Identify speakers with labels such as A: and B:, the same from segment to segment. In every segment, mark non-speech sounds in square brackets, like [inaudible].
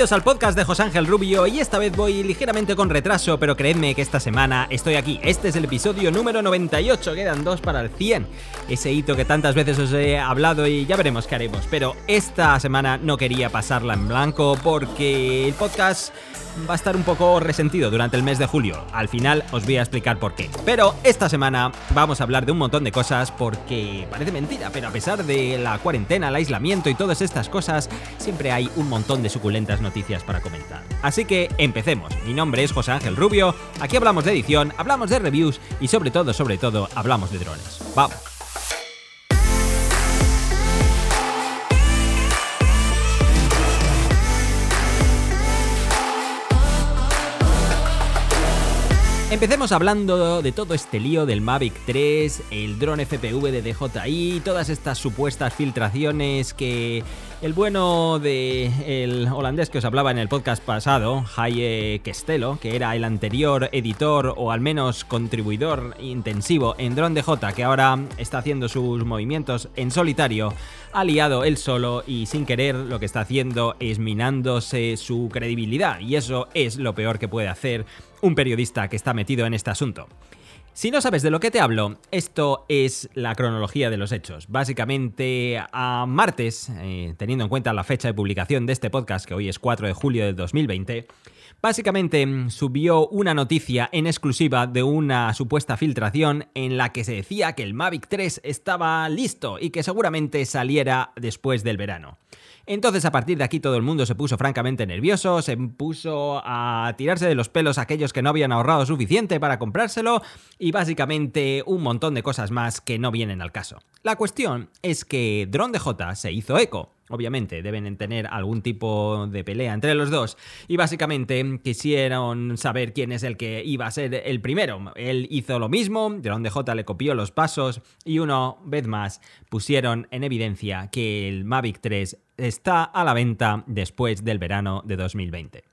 A: Bienvenidos al podcast de José Ángel Rubio y esta vez voy ligeramente con retraso, pero creedme que esta semana estoy aquí. Este es el episodio número 98, quedan dos para el 100. Ese hito que tantas veces os he hablado y ya veremos qué haremos, pero esta semana no quería pasarla en blanco porque el podcast va a estar un poco resentido durante el mes de julio. Al final os voy a explicar por qué. Pero esta semana vamos a hablar de un montón de cosas porque parece mentira, pero a pesar de la cuarentena, el aislamiento y todas estas cosas, siempre hay un montón de suculentas noticias para comentar. Así que empecemos. Mi nombre es José Ángel Rubio, aquí hablamos de edición, hablamos de reviews y sobre todo, sobre todo, hablamos de drones. Vamos. Empecemos hablando de todo este lío del Mavic 3, el dron FPV de DJI, todas estas supuestas filtraciones que el bueno de el holandés que os hablaba en el podcast pasado, Haye Kestelo, que era el anterior editor o al menos contribuidor intensivo en Drone DJ, que ahora está haciendo sus movimientos en solitario, ha liado él solo y sin querer lo que está haciendo es minándose su credibilidad y eso es lo peor que puede hacer un periodista que está metido en este asunto. Si no sabes de lo que te hablo, esto es la cronología de los hechos. Básicamente, a martes, eh, teniendo en cuenta la fecha de publicación de este podcast, que hoy es 4 de julio de 2020, básicamente mm, subió una noticia en exclusiva de una supuesta filtración en la que se decía que el Mavic 3 estaba listo y que seguramente saliera después del verano. Entonces a partir de aquí todo el mundo se puso francamente nervioso, se puso a tirarse de los pelos aquellos que no habían ahorrado suficiente para comprárselo y básicamente un montón de cosas más que no vienen al caso. La cuestión es que Drone DJ se hizo eco. Obviamente deben tener algún tipo de pelea entre los dos y básicamente quisieron saber quién es el que iba a ser el primero. Él hizo lo mismo, Drone DJ le copió los pasos y una vez más pusieron en evidencia que el Mavic 3 está a la venta después del verano de 2020.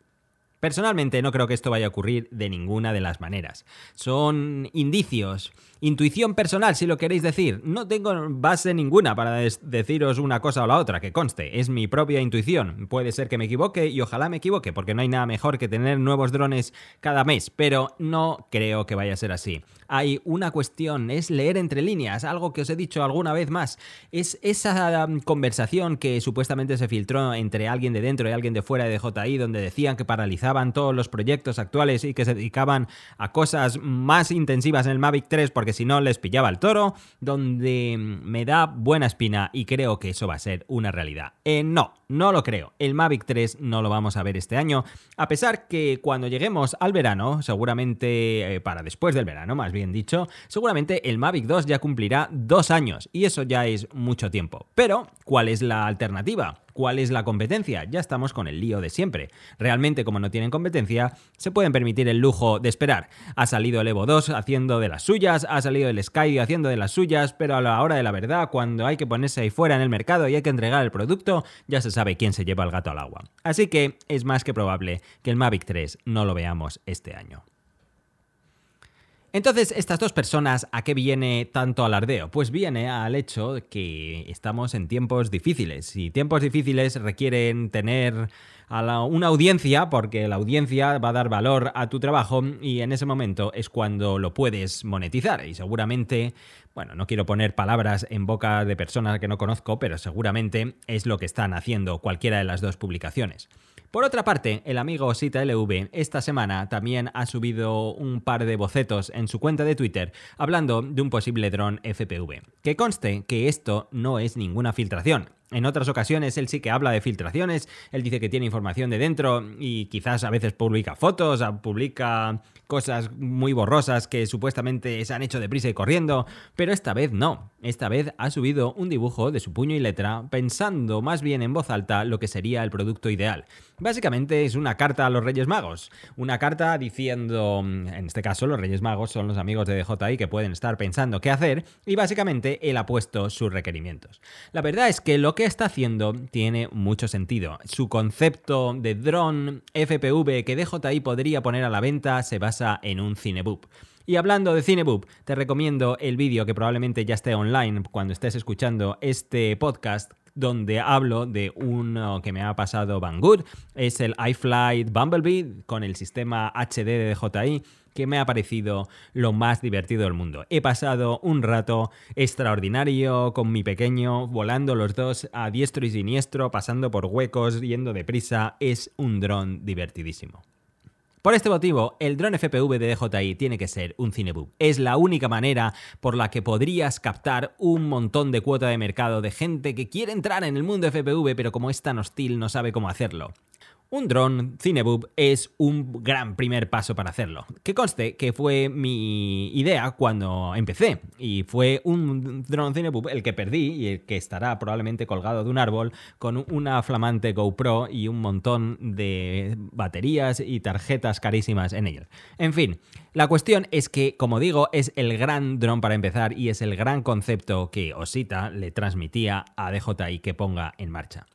A: Personalmente no creo que esto vaya a ocurrir de ninguna de las maneras. Son indicios, intuición personal si lo queréis decir. No tengo base ninguna para deciros una cosa o la otra, que conste, es mi propia intuición. Puede ser que me equivoque y ojalá me equivoque, porque no hay nada mejor que tener nuevos drones cada mes, pero no creo que vaya a ser así. Hay una cuestión, es leer entre líneas, algo que os he dicho alguna vez más. Es esa um, conversación que supuestamente se filtró entre alguien de dentro y alguien de fuera de JI, donde decían que paralizar todos los proyectos actuales y que se dedicaban a cosas más intensivas en el Mavic 3 porque si no les pillaba el toro, donde me da buena espina y creo que eso va a ser una realidad. Eh, no, no lo creo. El Mavic 3 no lo vamos a ver este año, a pesar que cuando lleguemos al verano, seguramente eh, para después del verano, más bien dicho, seguramente el Mavic 2 ya cumplirá dos años y eso ya es mucho tiempo. Pero, ¿cuál es la alternativa? ¿Cuál es la competencia? Ya estamos con el lío de siempre. Realmente, como no tienen competencia, se pueden permitir el lujo de esperar. Ha salido el Evo 2 haciendo de las suyas, ha salido el Sky haciendo de las suyas, pero a la hora de la verdad, cuando hay que ponerse ahí fuera en el mercado y hay que entregar el producto, ya se sabe quién se lleva el gato al agua. Así que es más que probable que el Mavic 3 no lo veamos este año. Entonces, estas dos personas, ¿a qué viene tanto alardeo? Pues viene al hecho de que estamos en tiempos difíciles y tiempos difíciles requieren tener a una audiencia porque la audiencia va a dar valor a tu trabajo y en ese momento es cuando lo puedes monetizar y seguramente, bueno, no quiero poner palabras en boca de personas que no conozco, pero seguramente es lo que están haciendo cualquiera de las dos publicaciones. Por otra parte, el amigo Sita LV esta semana también ha subido un par de bocetos en su cuenta de Twitter hablando de un posible dron FPV. Que conste que esto no es ninguna filtración. En otras ocasiones él sí que habla de filtraciones, él dice que tiene información de dentro y quizás a veces publica fotos, publica cosas muy borrosas que supuestamente se han hecho deprisa y corriendo, pero esta vez no. Esta vez ha subido un dibujo de su puño y letra pensando más bien en voz alta lo que sería el producto ideal. Básicamente es una carta a los Reyes Magos, una carta diciendo, en este caso los Reyes Magos son los amigos de DJI que pueden estar pensando qué hacer y básicamente él ha puesto sus requerimientos. La verdad es que lo que está haciendo tiene mucho sentido. Su concepto de dron FPV que DJI podría poner a la venta se basa en un cineboop. Y hablando de Cineboop, te recomiendo el vídeo que probablemente ya esté online cuando estés escuchando este podcast donde hablo de uno que me ha pasado Banggood, es el iFlight Bumblebee con el sistema HD de DJI que me ha parecido lo más divertido del mundo. He pasado un rato extraordinario con mi pequeño, volando los dos a diestro y siniestro, pasando por huecos, yendo deprisa. Es un dron divertidísimo. Por este motivo, el dron FPV de DJI tiene que ser un cinebug. Es la única manera por la que podrías captar un montón de cuota de mercado de gente que quiere entrar en el mundo FPV, pero como es tan hostil no sabe cómo hacerlo. Un dron Cinebub es un gran primer paso para hacerlo. Que conste que fue mi idea cuando empecé. Y fue un dron Cinebub el que perdí y el que estará probablemente colgado de un árbol con una flamante GoPro y un montón de baterías y tarjetas carísimas en ellos. En fin, la cuestión es que, como digo, es el gran dron para empezar y es el gran concepto que Osita le transmitía a DJI que ponga en marcha.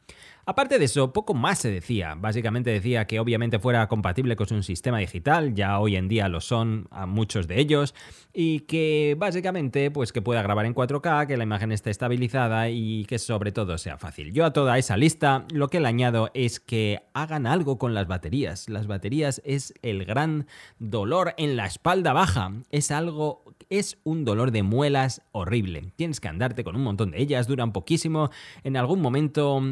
A: Aparte de eso, poco más se decía. Básicamente decía que obviamente fuera compatible con un sistema digital, ya hoy en día lo son a muchos de ellos, y que básicamente pues que pueda grabar en 4K, que la imagen esté estabilizada y que sobre todo sea fácil. Yo a toda esa lista lo que le añado es que hagan algo con las baterías. Las baterías es el gran dolor en la espalda baja. Es algo es un dolor de muelas horrible. Tienes que andarte con un montón de ellas, duran poquísimo, en algún momento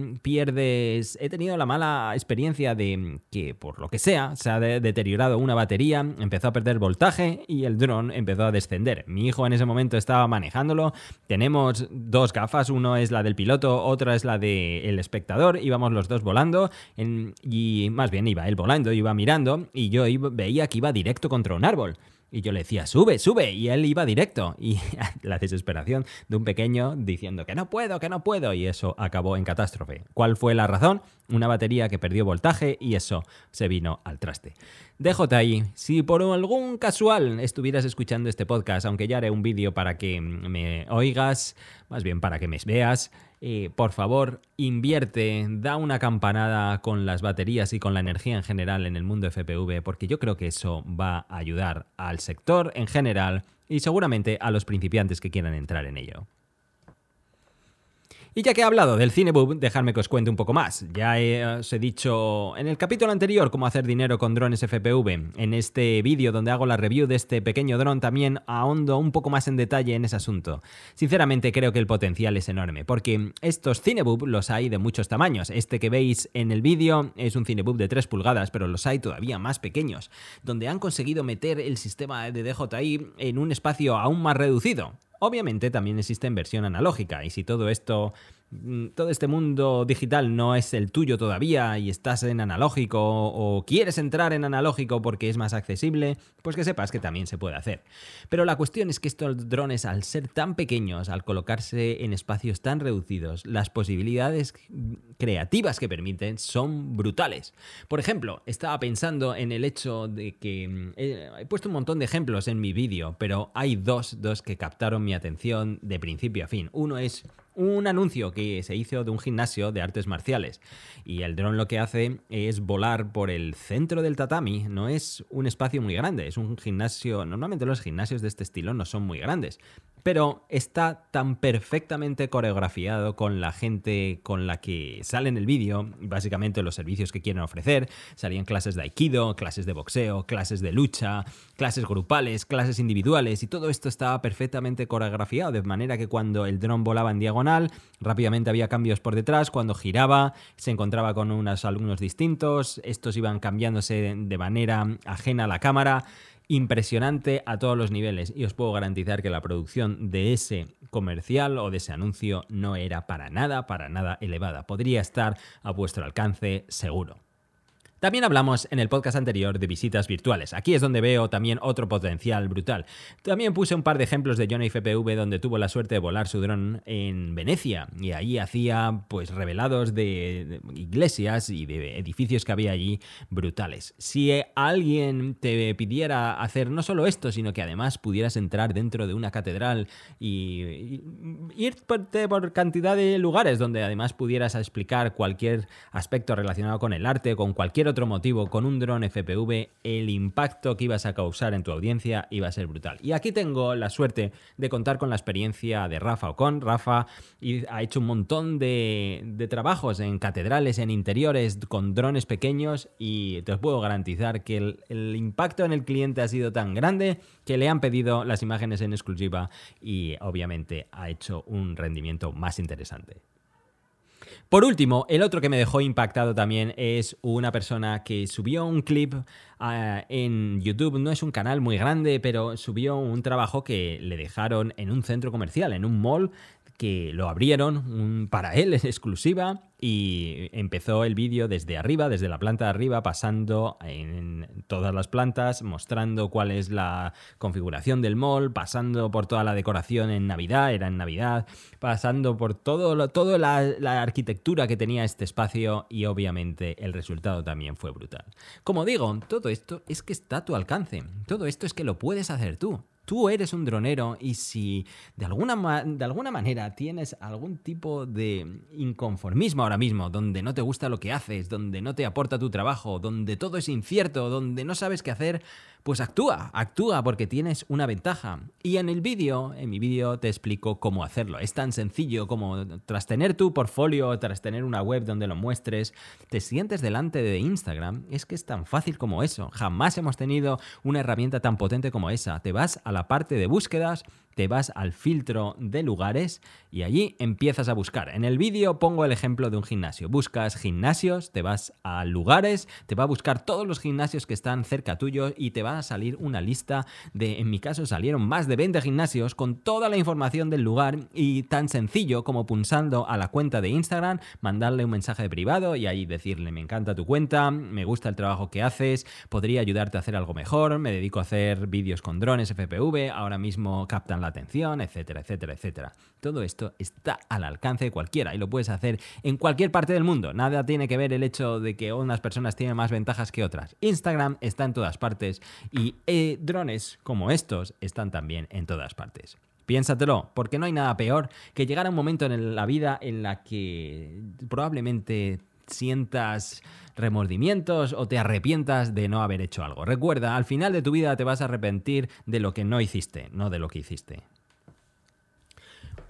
A: He tenido la mala experiencia de que por lo que sea se ha deteriorado una batería, empezó a perder voltaje y el dron empezó a descender. Mi hijo en ese momento estaba manejándolo, tenemos dos gafas, uno es la del piloto, otra es la del espectador, íbamos los dos volando y más bien iba él volando, iba mirando y yo veía que iba directo contra un árbol. Y yo le decía, sube, sube. Y él iba directo. Y [laughs] la desesperación de un pequeño diciendo que no puedo, que no puedo. Y eso acabó en catástrofe. ¿Cuál fue la razón? Una batería que perdió voltaje y eso se vino al traste. DJI, si por algún casual estuvieras escuchando este podcast, aunque ya haré un vídeo para que me oigas, más bien para que me veas, eh, por favor, invierte, da una campanada con las baterías y con la energía en general en el mundo FPV, porque yo creo que eso va a ayudar al sector en general y seguramente a los principiantes que quieran entrar en ello. Y ya que he hablado del Cineboob, dejadme que os cuente un poco más. Ya he, os he dicho en el capítulo anterior cómo hacer dinero con drones FPV. En este vídeo donde hago la review de este pequeño dron también ahondo un poco más en detalle en ese asunto. Sinceramente creo que el potencial es enorme, porque estos Cineboob los hay de muchos tamaños. Este que veis en el vídeo es un Cineboob de 3 pulgadas, pero los hay todavía más pequeños, donde han conseguido meter el sistema de DJI en un espacio aún más reducido. Obviamente también existe en versión analógica y si todo esto todo este mundo digital no es el tuyo todavía y estás en analógico o quieres entrar en analógico porque es más accesible, pues que sepas que también se puede hacer. Pero la cuestión es que estos drones, al ser tan pequeños, al colocarse en espacios tan reducidos, las posibilidades creativas que permiten son brutales. Por ejemplo, estaba pensando en el hecho de que mm, he puesto un montón de ejemplos en mi vídeo, pero hay dos, dos que captaron mi atención de principio a fin. Uno es un anuncio que se hizo de un gimnasio de artes marciales. Y el dron lo que hace es volar por el centro del tatami. No es un espacio muy grande, es un gimnasio. Normalmente los gimnasios de este estilo no son muy grandes pero está tan perfectamente coreografiado con la gente con la que sale en el vídeo, básicamente los servicios que quieren ofrecer. Salían clases de aikido, clases de boxeo, clases de lucha, clases grupales, clases individuales, y todo esto estaba perfectamente coreografiado, de manera que cuando el dron volaba en diagonal, rápidamente había cambios por detrás, cuando giraba se encontraba con unos alumnos distintos, estos iban cambiándose de manera ajena a la cámara impresionante a todos los niveles y os puedo garantizar que la producción de ese comercial o de ese anuncio no era para nada, para nada elevada. Podría estar a vuestro alcance seguro. También hablamos en el podcast anterior de visitas virtuales. Aquí es donde veo también otro potencial brutal. También puse un par de ejemplos de Johnny FPV donde tuvo la suerte de volar su dron en Venecia y ahí hacía pues revelados de, iglesias y de edificios que había allí brutales. Si alguien te pidiera hacer no solo esto, sino que además pudieras entrar dentro de una catedral y, ir por, por cantidad de lugares donde además pudieras explicar cualquier aspecto relacionado con el arte, con cualquier otro motivo, con un dron FPV, el impacto que ibas a causar en tu audiencia iba a ser brutal. Y aquí tengo la suerte de contar con la experiencia de Rafa Ocon. Rafa ha hecho un montón de, trabajos en catedrales, en interiores, con drones pequeños y te puedo garantizar que el impacto en el cliente ha sido tan grande que le han pedido las imágenes en exclusiva y obviamente ha hecho un rendimiento más interesante. Por último, el otro que me dejó impactado también es una persona que subió un clip ah, en YouTube. No es un canal muy grande, pero subió un trabajo que le dejaron en un centro comercial, en un mall que lo abrieron para él en [laughs] exclusiva y empezó el vídeo desde arriba, desde la planta de arriba, pasando en todas las plantas, mostrando cuál es la configuración del mall, pasando por toda la decoración en Navidad, era en Navidad, pasando por todo toda la, la arquitectura que tenía este espacio y obviamente el resultado también fue brutal. Como digo, todo esto es que está a tu alcance, todo esto es que lo puedes hacer tú tú eres un dronero y si de alguna, de alguna manera tienes algún tipo de inconformismo ahora mismo, donde no te gusta lo que haces, donde no te aporta tu trabajo, donde todo es incierto, donde no sabes qué hacer, pues actúa, actúa porque tienes una ventaja. Y en el vídeo, en mi vídeo te explico cómo hacerlo. Es tan sencillo como tras tener tu portfolio, tras tener una web donde lo muestres, te sientes delante de Instagram. Es que es tan fácil como eso. Jamás hemos tenido una herramienta tan potente como esa. Te vas a la parte de búsquedas, te vas al filtro de lugares y allí empiezas a buscar. En el vídeo pongo el ejemplo de un gimnasio. Buscas gimnasios, te vas a lugares, te va a buscar todos los gimnasios que están cerca tuyo y te va a salir una lista de, en mi caso salieron más de 20 gimnasios con toda la información del lugar y tan sencillo como pulsando a la cuenta de Instagram, mandarle un mensaje privado y ahí decirle me encanta tu cuenta, me gusta el trabajo que haces, podría ayudarte a hacer algo mejor, me dedico a hacer vídeos con drones FPV, ahora mismo captan la atención, etcétera, etcétera, etcétera. Todo esto está al alcance de cualquiera y lo puedes hacer en cualquier parte del mundo. Nada tiene que ver el hecho de que unas personas tienen más ventajas que otras. Instagram está en todas partes y eh, drones como estos están también en todas partes. Piénsatelo, porque no hay nada peor que llegar a un momento en la vida en la que probablemente sientas remordimientos o te arrepientas de no haber hecho algo. Recuerda, al final de tu vida te vas a arrepentir de lo que no hiciste, no de lo que hiciste.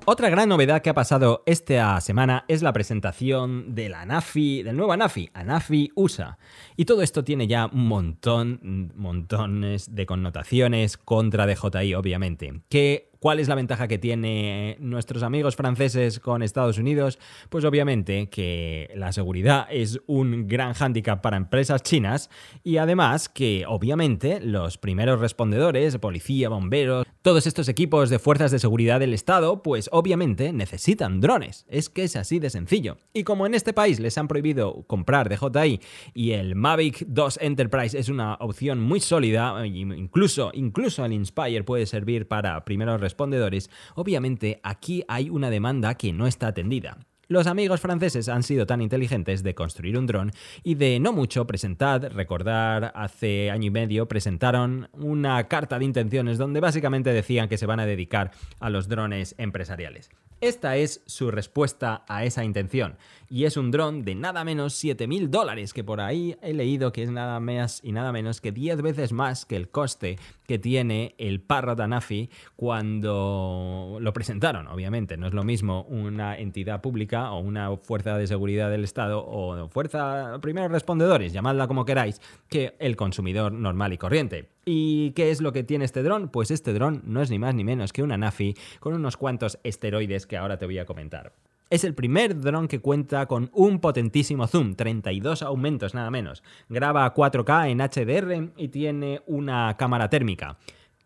A: Otra gran novedad que ha pasado esta semana es la presentación de la ANAFI, del nuevo ANAFI, ANAFI USA. Y todo esto tiene ya un montón, montones de connotaciones contra DJI, obviamente. Que ¿Cuál es la ventaja que tiene nuestros amigos franceses con Estados Unidos? Pues obviamente que la seguridad es un gran hándicap para empresas chinas y además que obviamente los primeros respondedores, policía, bomberos, todos estos equipos de fuerzas de seguridad del Estado, pues obviamente necesitan drones. Es que es así de sencillo. Y como en este país les han prohibido comprar DJI y el Mavic 2 Enterprise es una opción muy sólida, incluso, incluso el Inspire puede servir para primeros respondedores, obviamente aquí hay una demanda que no está atendida. Los amigos franceses han sido tan inteligentes de construir un dron y de no mucho presentar, recordar, hace año y medio presentaron una carta de intenciones donde básicamente decían que se van a dedicar a los drones empresariales. Esta es su respuesta a esa intención. Y es un dron de nada menos 7.000 dólares, que por ahí he leído que es nada más y nada menos que 10 veces más que el coste que tiene el Parrot Anafi cuando lo presentaron. Obviamente, no es lo mismo una entidad pública o una fuerza de seguridad del Estado o fuerza primeros respondedores, llamadla como queráis, que el consumidor normal y corriente. ¿Y qué es lo que tiene este dron? Pues este dron no es ni más ni menos que una Nafi con unos cuantos esteroides que ahora te voy a comentar. Es el primer dron que cuenta con un potentísimo zoom, 32 aumentos nada menos. Graba a 4K en HDR y tiene una cámara térmica.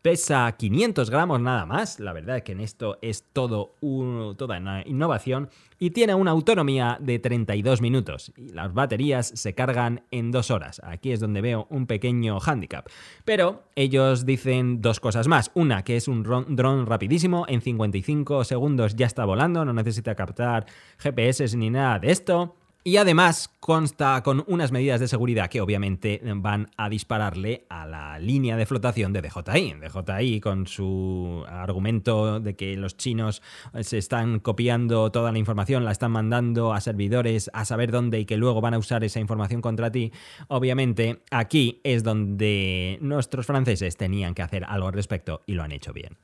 A: Pesa 500 gramos nada más, la verdad es que en esto es todo toda una innovación y tiene una autonomía de 32 minutos y las baterías se cargan en dos horas. Aquí es donde veo un pequeño handicap. Pero ellos dicen dos cosas más. Una, que es un dron rapidísimo, en 55 segundos ya está volando, no necesita captar GPS ni nada de esto. Y además consta con unas medidas de seguridad que obviamente van a dispararle a la línea de flotación de DJI. DJI con su argumento de que los chinos se están copiando toda la información, la están mandando a servidores a saber dónde y que luego van a usar esa información contra ti. Obviamente aquí es donde nuestros franceses tenían que hacer algo al respecto y lo han hecho bien.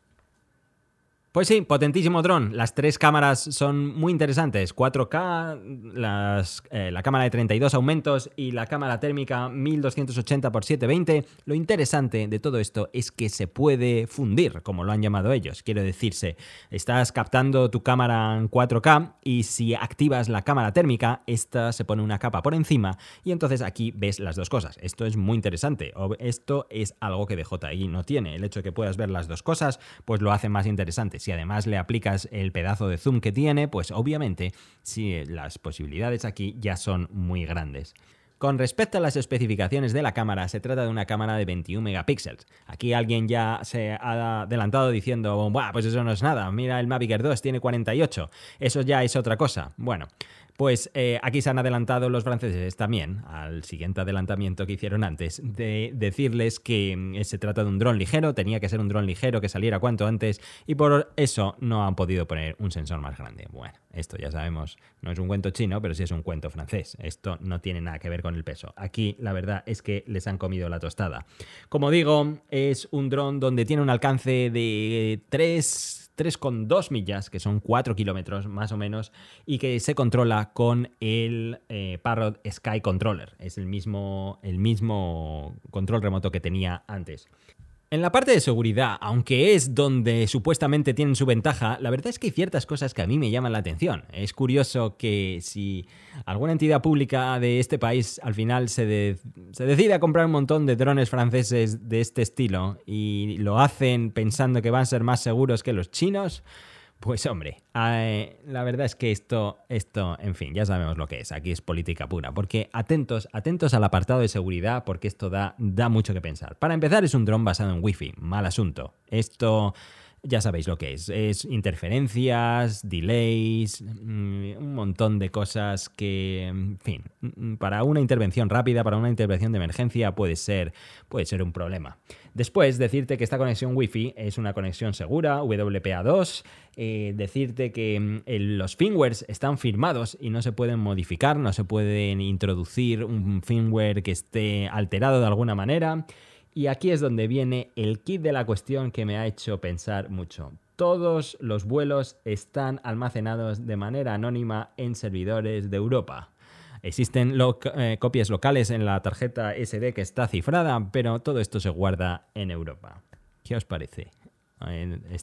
A: Pues sí, potentísimo dron. Las tres cámaras son muy interesantes. 4K, las, eh, la cámara de 32 aumentos y la cámara térmica 1280x720. Lo interesante de todo esto es que se puede fundir, como lo han llamado ellos. Quiero decirse, estás captando tu cámara en 4K y si activas la cámara térmica, esta se pone una capa por encima y entonces aquí ves las dos cosas. Esto es muy interesante. Esto es algo que DJI no tiene. El hecho de que puedas ver las dos cosas, pues lo hace más interesante si además le aplicas el pedazo de zoom que tiene, pues obviamente sí, las posibilidades aquí ya son muy grandes. Con respecto a las especificaciones de la cámara, se trata de una cámara de 21 megapíxeles. Aquí alguien ya se ha adelantado diciendo, Buah, pues eso no es nada, mira el Mavic Air 2 tiene 48, eso ya es otra cosa. Bueno, pues eh, aquí se han adelantado los franceses también al siguiente adelantamiento que hicieron antes, de decirles que mm, se trata de un dron ligero, tenía que ser un dron ligero que saliera cuanto antes y por eso no han podido poner un sensor más grande. Bueno, esto ya sabemos, no es un cuento chino, pero sí es un cuento francés. Esto no tiene nada que ver con el peso. Aquí la verdad es que les han comido la tostada. Como digo, es un dron donde tiene un alcance de 3 3,2 millas, que son 4 kilómetros más o menos, y que se controla con el eh, Parrot Sky Controller. Es el mismo, el mismo control remoto que tenía antes. En la parte de seguridad, aunque es donde supuestamente tienen su ventaja, la verdad es que hay ciertas cosas que a mí me llaman la atención. Es curioso que si alguna entidad pública de este país al final se, se decide a comprar un montón de drones franceses de este estilo y lo hacen pensando que van a ser más seguros que los chinos, pues hombre, eh, la verdad es que esto, esto, en fin, ya sabemos lo que es. Aquí es política pura. Porque atentos, atentos al apartado de seguridad, porque esto da, da mucho que pensar. Para empezar, es un dron basado en Wi-Fi. Mal asunto. Esto ya sabéis lo que es. Es interferencias, delays, mm, un montón de cosas que, en fin, mm, para una intervención rápida, para una intervención de emergencia puede ser, puede ser un problema. Después, decirte que esta conexión Wi-Fi es una conexión segura, WPA2, eh, decirte que mm, los firmwares están firmados y no se pueden modificar, no se pueden introducir un firmware que esté alterado de alguna manera. Y aquí es donde viene el kit de la cuestión que me ha hecho pensar mucho. Todos los vuelos están almacenados de manera anónima en servidores de Europa. Existen eh, copias locales en la tarjeta SD que está cifrada, pero todo esto se guarda en Europa. ¿Qué os parece?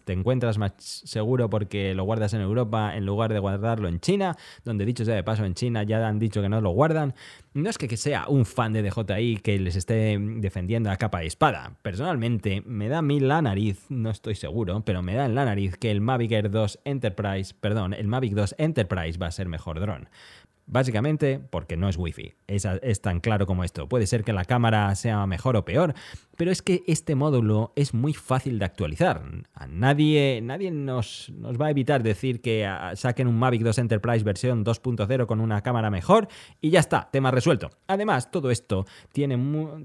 A: Te encuentras más seguro porque lo guardas en Europa en lugar de guardarlo en China, donde dicho sea de paso en China ya han dicho que no lo guardan. No es que sea un fan de DJI que les esté defendiendo a capa y espada. Personalmente me da a mí la nariz, no estoy seguro, pero me da en la nariz que el Mavic Air 2 Enterprise, perdón, el Mavic 2 Enterprise va a ser mejor dron. Básicamente porque no es Wi-Fi. Es, tan claro como esto. Puede ser que la cámara sea mejor o peor, pero es que este módulo es muy fácil de actualizar. Nadie, nadie nos, nos va a evitar decir que ah, saquen un Mavic 2 Enterprise versión 2.0 con una cámara mejor y ya está, tema resuelto. Además, todo esto tiene,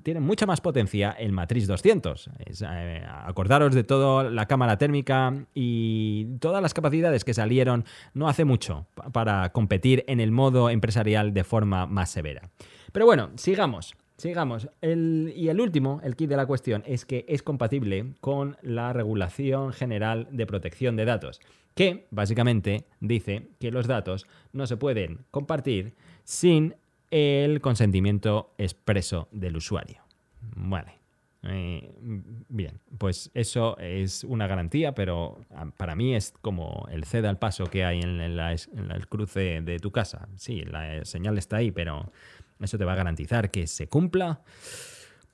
A: tiene mucha más potencia el Matrix 200. Eh, acordaros de toda la cámara térmica y todas las capacidades que salieron no hace mucho para competir en el modo empresarial de forma más severa. Pero bueno, sigamos. Sigamos. y el último, el kit de la cuestión, es que es compatible con la Regulación General de Protección de Datos, que básicamente dice que los datos no se pueden compartir sin el consentimiento expreso del usuario. Vale. Eh, bien, pues eso es una garantía, pero ah, para mí es como el ceda al paso que hay en, el cruce de tu casa. Sí, la señal está ahí, pero eso te va a garantizar que se cumpla.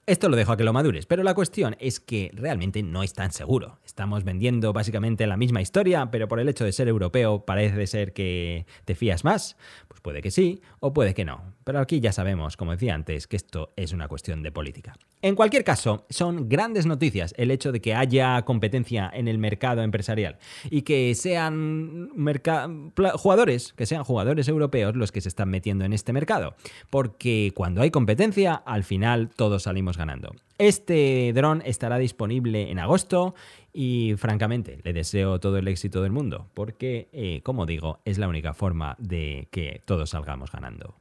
A: Esto lo dejo a que lo madures, pero la cuestión es que realmente no es tan seguro. Estamos vendiendo básicamente la misma historia, pero por el hecho de ser europeo parece ser que te fías más. Pues puede que sí o puede que no. Pero aquí ya sabemos, como decía antes, que esto es una cuestión de política. En cualquier caso, son grandes noticias el hecho de que haya competencia en el mercado empresarial y que sean jugadores, que sean jugadores europeos los que se están metiendo en este mercado. Porque cuando hay competencia, al final todos salimos ganando. Este dron estará disponible en agosto y francamente le deseo todo el éxito del mundo porque, eh, como digo, es la única forma de que todos salgamos ganando.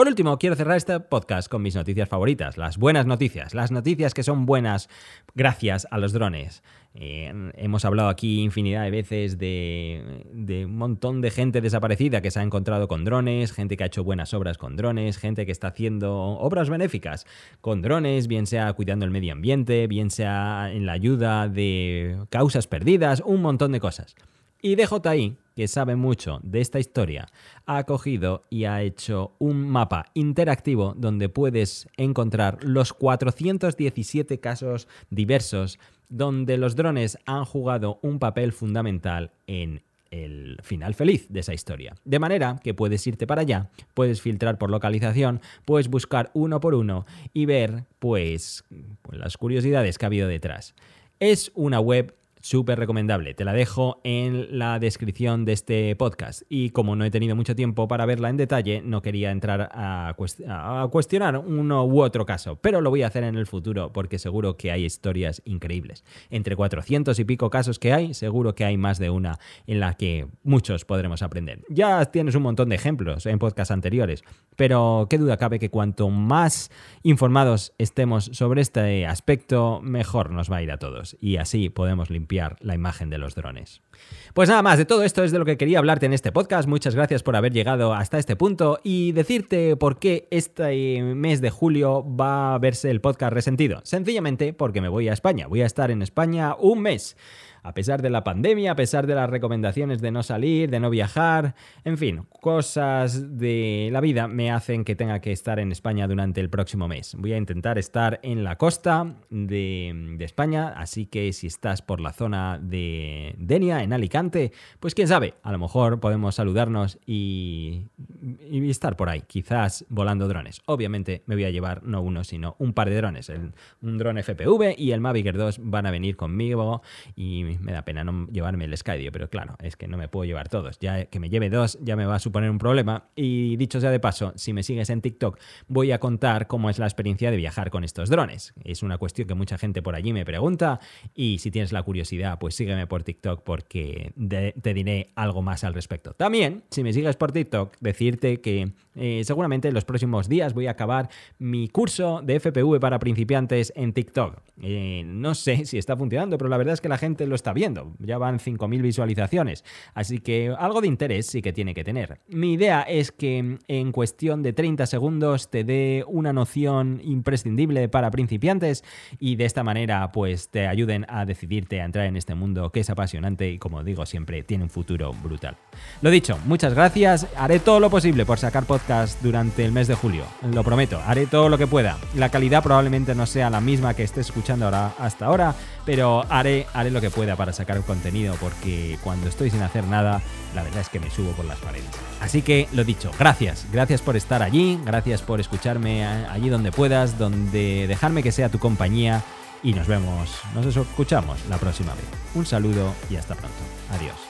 A: Por último, quiero cerrar este podcast con mis noticias favoritas, las buenas noticias, las noticias que son buenas gracias a los drones. Eh, hemos hablado aquí infinidad de veces de, un montón de gente desaparecida que se ha encontrado con drones, gente que ha hecho buenas obras con drones, gente que está haciendo obras benéficas con drones, bien sea cuidando el medio ambiente, bien sea en la ayuda de causas perdidas, un montón de cosas. Y DJI, que sabe mucho de esta historia, ha cogido y ha hecho un mapa interactivo donde puedes encontrar los 417 casos diversos donde los drones han jugado un papel fundamental en el final feliz de esa historia. De manera que puedes irte para allá, puedes filtrar por localización, puedes buscar uno por uno y ver pues, las curiosidades que ha habido detrás. Es una web súper recomendable. Te la dejo en la descripción de este podcast. Y como no he tenido mucho tiempo para verla en detalle, no quería entrar a, cuestionar uno u otro caso. Pero lo voy a hacer en el futuro porque seguro que hay historias increíbles. Entre 400 y pico casos que hay, seguro que hay más de una en la que muchos podremos aprender. Ya tienes un montón de ejemplos en podcasts anteriores. Pero qué duda cabe que cuanto más informados estemos sobre este aspecto, mejor nos va a ir a todos. Y así podemos limpiar la imagen de los drones. Pues nada más, de todo esto es de lo que quería hablarte en este podcast. Muchas gracias por haber llegado hasta este punto y decirte por qué este mes de julio va a verse el podcast resentido. Sencillamente porque me voy a España. Voy a estar en España un mes a pesar de la pandemia, a pesar de las recomendaciones de no salir, de no viajar, en fin, cosas de la vida me hacen que tenga que estar en España durante el próximo mes. Voy a intentar estar en la costa de, España, así que si estás por la zona de Denia, en Alicante, pues quién sabe, a lo mejor podemos saludarnos y, estar por ahí, quizás volando drones. Obviamente me voy a llevar no uno, sino un par de drones. un dron FPV y el Mavic 2 van a venir conmigo y me da pena no llevarme el Skydio, pero claro, es que no me puedo llevar todos. Ya que me lleve dos ya me va a suponer un problema. Y dicho sea de paso, si me sigues en TikTok, voy a contar cómo es la experiencia de viajar con estos drones. Es una cuestión que mucha gente por allí me pregunta y si tienes la curiosidad, pues sígueme por TikTok porque te diré algo más al respecto. También, si me sigues por TikTok, decirte que eh, seguramente en los próximos días voy a acabar mi curso de FPV para principiantes en TikTok. Eh, no sé si está funcionando, pero la verdad es que la gente lo está viendo. Ya van 5.000 visualizaciones. Así que algo de interés sí que tiene que tener. Mi idea es que en cuestión de 30 segundos te dé una noción imprescindible para principiantes y de esta manera pues te ayuden a decidirte a entrar en este mundo que es apasionante y como digo siempre tiene un futuro brutal. Lo dicho, muchas gracias. Haré todo lo posible por sacar podcast durante el mes de julio. Lo prometo, haré todo lo que pueda. La calidad probablemente no sea la misma que estés escuchando ahora hasta ahora, pero haré, haré lo que pueda para sacar contenido porque cuando estoy sin hacer nada, la verdad es que me subo por las paredes. Así que lo dicho, gracias, gracias por estar allí, gracias por escucharme allí donde puedas, donde dejarme que sea tu compañía y nos vemos, nos escuchamos la próxima vez. Un saludo y hasta pronto. Adiós.